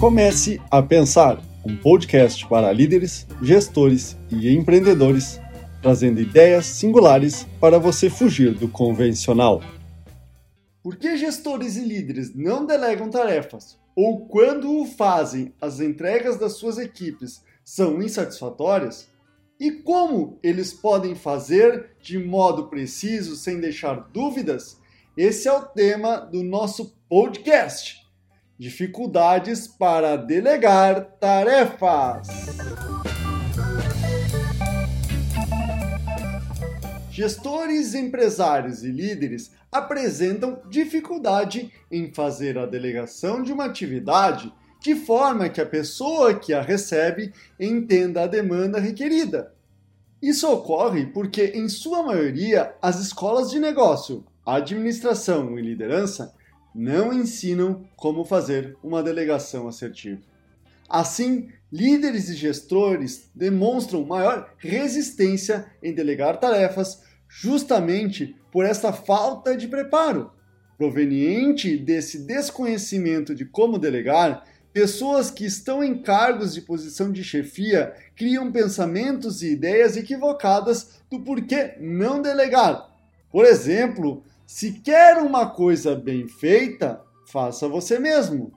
Comece a Pensar, um podcast para líderes, gestores e empreendedores, trazendo ideias singulares para você fugir do convencional. Por que gestores e líderes não delegam tarefas? Ou quando o fazem, as entregas das suas equipes são insatisfatórias? E como eles podem fazer de modo preciso sem deixar dúvidas? Esse é o tema do nosso podcast. Dificuldades para delegar tarefas. Gestores, empresários e líderes apresentam dificuldade em fazer a delegação de uma atividade de forma que a pessoa que a recebe entenda a demanda requerida. Isso ocorre porque, em sua maioria, as escolas de negócio, administração e liderança não ensinam como fazer uma delegação assertiva. Assim, líderes e gestores demonstram maior resistência em delegar tarefas justamente por essa falta de preparo. Proveniente desse desconhecimento de como delegar, pessoas que estão em cargos de posição de chefia criam pensamentos e ideias equivocadas do porquê não delegar. Por exemplo, se quer uma coisa bem feita, faça você mesmo.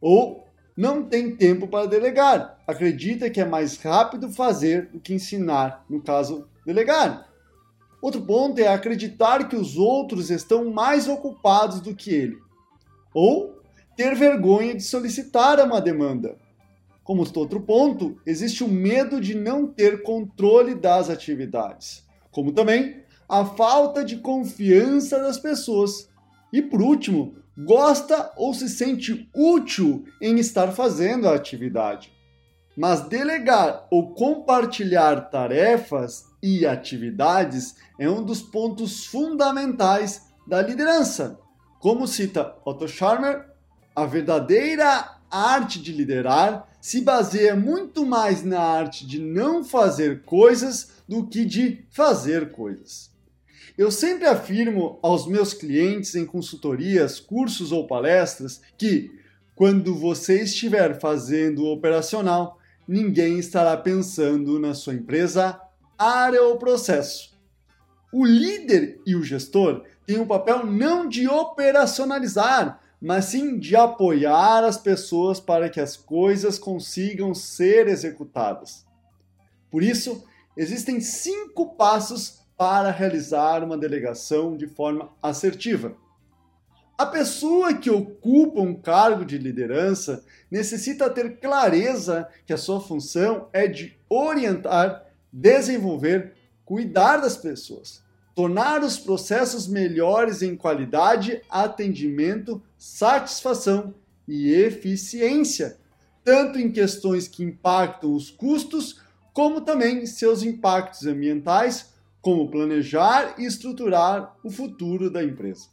Ou não tem tempo para delegar. Acredita que é mais rápido fazer do que ensinar, no caso, delegar. Outro ponto é acreditar que os outros estão mais ocupados do que ele. Ou ter vergonha de solicitar uma demanda. Como outro ponto, existe o medo de não ter controle das atividades. Como também a falta de confiança das pessoas. E por último, gosta ou se sente útil em estar fazendo a atividade. Mas delegar ou compartilhar tarefas e atividades é um dos pontos fundamentais da liderança. Como cita Otto Scharmer, a verdadeira arte de liderar se baseia muito mais na arte de não fazer coisas do que de fazer coisas. Eu sempre afirmo aos meus clientes em consultorias, cursos ou palestras que, quando você estiver fazendo o operacional, ninguém estará pensando na sua empresa, área ou processo. O líder e o gestor têm um papel não de operacionalizar, mas sim de apoiar as pessoas para que as coisas consigam ser executadas. Por isso, existem cinco passos para realizar uma delegação de forma assertiva. A pessoa que ocupa um cargo de liderança necessita ter clareza que a sua função é de orientar, desenvolver, cuidar das pessoas, tornar os processos melhores em qualidade, atendimento, satisfação e eficiência, tanto em questões que impactam os custos, como também seus impactos ambientais como planejar e estruturar o futuro da empresa.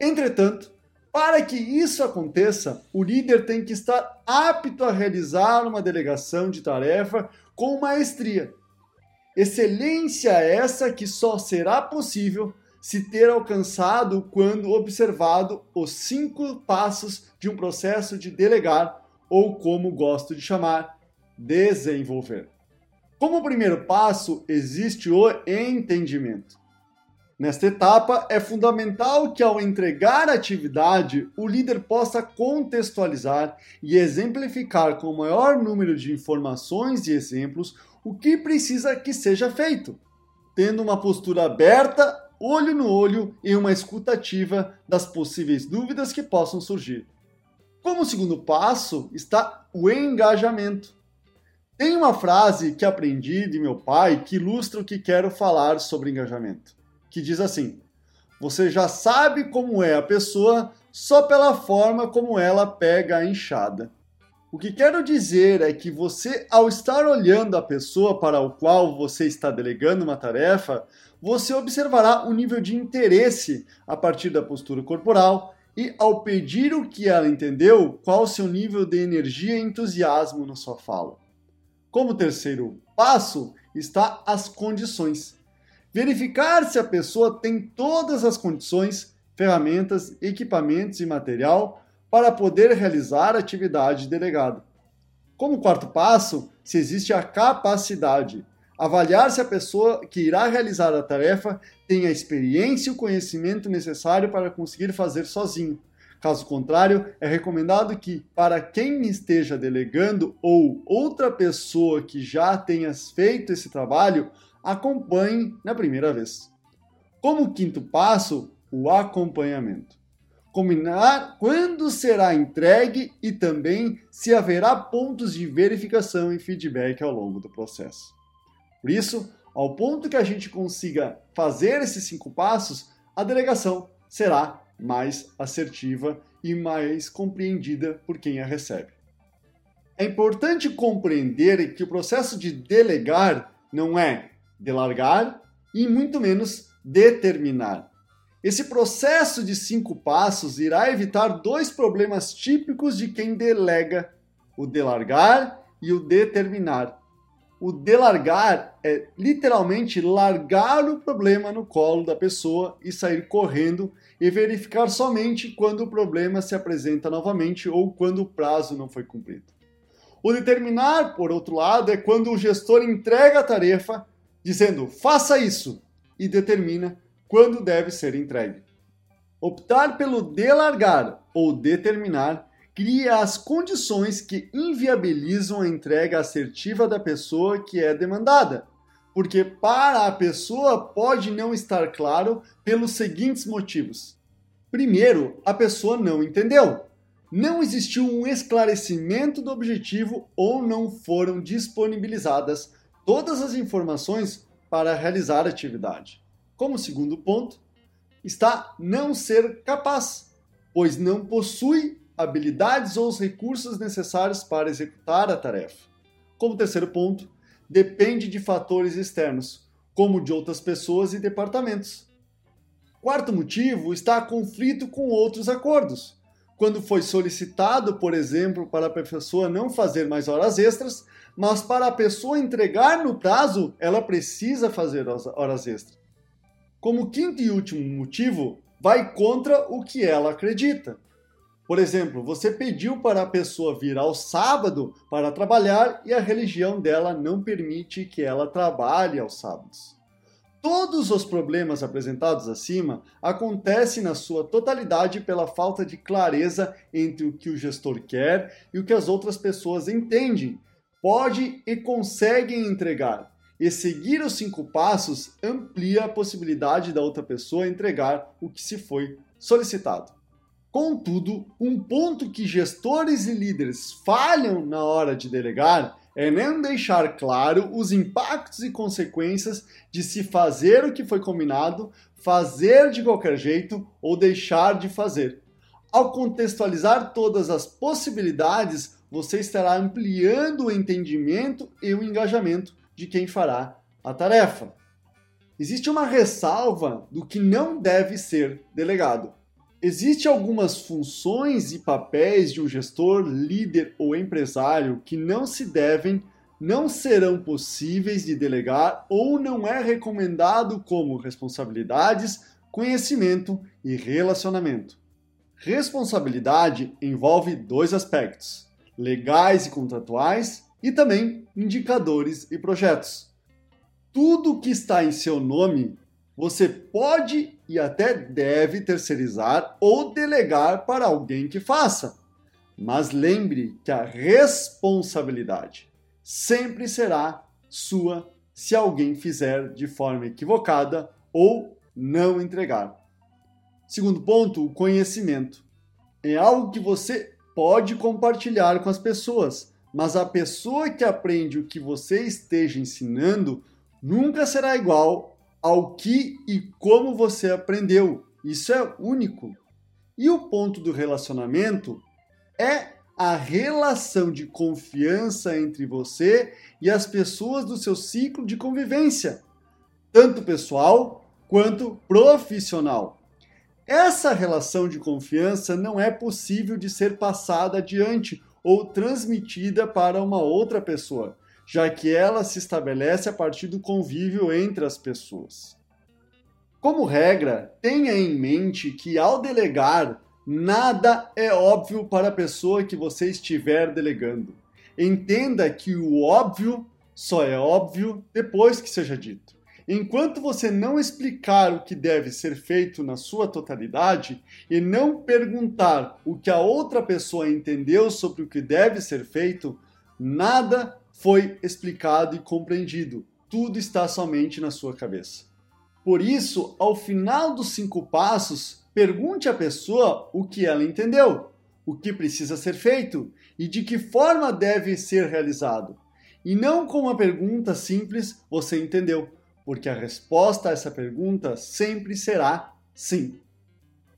Entretanto, para que isso aconteça, o líder tem que estar apto a realizar uma delegação de tarefa com maestria. Excelência essa que só será possível se ter alcançado quando observado os cinco passos de um processo de delegar, ou como gosto de chamar, desenvolver. Como primeiro passo, existe o entendimento. Nesta etapa, é fundamental que, ao entregar a atividade, o líder possa contextualizar e exemplificar com o maior número de informações e exemplos o que precisa que seja feito, tendo uma postura aberta, olho no olho e uma escutativa das possíveis dúvidas que possam surgir. Como segundo passo está o engajamento. Tem uma frase que aprendi de meu pai que ilustra o que quero falar sobre engajamento, que diz assim: Você já sabe como é a pessoa só pela forma como ela pega a enxada. O que quero dizer é que você, ao estar olhando a pessoa para o qual você está delegando uma tarefa, você observará o nível de interesse a partir da postura corporal e, ao pedir o que ela entendeu, qual o seu nível de energia e entusiasmo na sua fala. Como terceiro passo está as condições. Verificar se a pessoa tem todas as condições, ferramentas, equipamentos e material para poder realizar a atividade delegada. Como quarto passo, se existe a capacidade, avaliar se a pessoa que irá realizar a tarefa tem a experiência e o conhecimento necessário para conseguir fazer sozinho. Caso contrário, é recomendado que, para quem esteja delegando ou outra pessoa que já tenha feito esse trabalho, acompanhe na primeira vez. Como quinto passo, o acompanhamento. Combinar quando será entregue e também se haverá pontos de verificação e feedback ao longo do processo. Por isso, ao ponto que a gente consiga fazer esses cinco passos, a delegação será mais assertiva e mais compreendida por quem a recebe. É importante compreender que o processo de delegar não é delargar e muito menos determinar. Esse processo de cinco passos irá evitar dois problemas típicos de quem delega: o delargar e o determinar. O delargar é literalmente largar o problema no colo da pessoa e sair correndo e verificar somente quando o problema se apresenta novamente ou quando o prazo não foi cumprido. O determinar, por outro lado, é quando o gestor entrega a tarefa dizendo faça isso e determina quando deve ser entregue. Optar pelo delargar ou determinar cria as condições que inviabilizam a entrega assertiva da pessoa que é demandada, porque para a pessoa pode não estar claro pelos seguintes motivos. Primeiro, a pessoa não entendeu. Não existiu um esclarecimento do objetivo ou não foram disponibilizadas todas as informações para realizar a atividade. Como segundo ponto, está não ser capaz, pois não possui habilidades ou os recursos necessários para executar a tarefa. Como terceiro ponto, depende de fatores externos, como de outras pessoas e departamentos. Quarto motivo está conflito com outros acordos. Quando foi solicitado, por exemplo, para a pessoa não fazer mais horas extras, mas para a pessoa entregar no prazo, ela precisa fazer horas extras. Como quinto e último motivo, vai contra o que ela acredita. Por exemplo, você pediu para a pessoa vir ao sábado para trabalhar e a religião dela não permite que ela trabalhe aos sábados. Todos os problemas apresentados acima acontecem na sua totalidade pela falta de clareza entre o que o gestor quer e o que as outras pessoas entendem, pode e conseguem entregar. E seguir os cinco passos amplia a possibilidade da outra pessoa entregar o que se foi solicitado. Contudo, um ponto que gestores e líderes falham na hora de delegar é não deixar claro os impactos e consequências de se fazer o que foi combinado, fazer de qualquer jeito ou deixar de fazer. Ao contextualizar todas as possibilidades, você estará ampliando o entendimento e o engajamento de quem fará a tarefa. Existe uma ressalva do que não deve ser delegado. Existem algumas funções e papéis de um gestor, líder ou empresário que não se devem, não serão possíveis de delegar ou não é recomendado como responsabilidades, conhecimento e relacionamento. Responsabilidade envolve dois aspectos: legais e contratuais e também indicadores e projetos. Tudo que está em seu nome você pode e até deve terceirizar ou delegar para alguém que faça. Mas lembre que a responsabilidade sempre será sua se alguém fizer de forma equivocada ou não entregar. Segundo ponto, o conhecimento. É algo que você pode compartilhar com as pessoas, mas a pessoa que aprende o que você esteja ensinando nunca será igual ao que e como você aprendeu. Isso é único. E o ponto do relacionamento é a relação de confiança entre você e as pessoas do seu ciclo de convivência, tanto pessoal quanto profissional. Essa relação de confiança não é possível de ser passada adiante ou transmitida para uma outra pessoa, já que ela se estabelece a partir do convívio entre as pessoas. Como regra, tenha em mente que ao delegar, Nada é óbvio para a pessoa que você estiver delegando. Entenda que o óbvio só é óbvio depois que seja dito. Enquanto você não explicar o que deve ser feito na sua totalidade e não perguntar o que a outra pessoa entendeu sobre o que deve ser feito, nada foi explicado e compreendido. Tudo está somente na sua cabeça. Por isso, ao final dos cinco passos, Pergunte à pessoa o que ela entendeu, o que precisa ser feito e de que forma deve ser realizado. E não com uma pergunta simples você entendeu, porque a resposta a essa pergunta sempre será sim.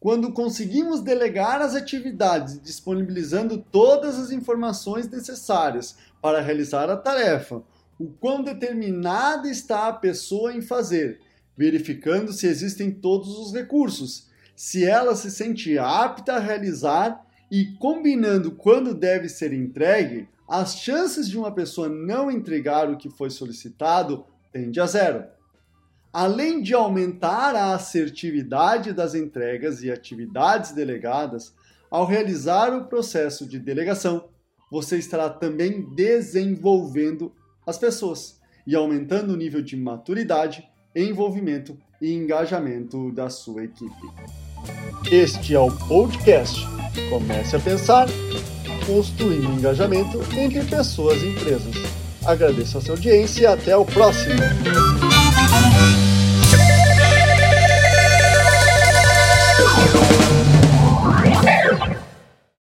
Quando conseguimos delegar as atividades disponibilizando todas as informações necessárias para realizar a tarefa, o quão determinada está a pessoa em fazer, verificando se existem todos os recursos se ela se sente apta a realizar e combinando quando deve ser entregue, as chances de uma pessoa não entregar o que foi solicitado tende a zero. Além de aumentar a assertividade das entregas e atividades delegadas, ao realizar o processo de delegação, você estará também desenvolvendo as pessoas e aumentando o nível de maturidade, envolvimento e engajamento da sua equipe. Este é o podcast Comece a Pensar, construindo engajamento entre pessoas e empresas. Agradeço a sua audiência e até o próximo. Thank you.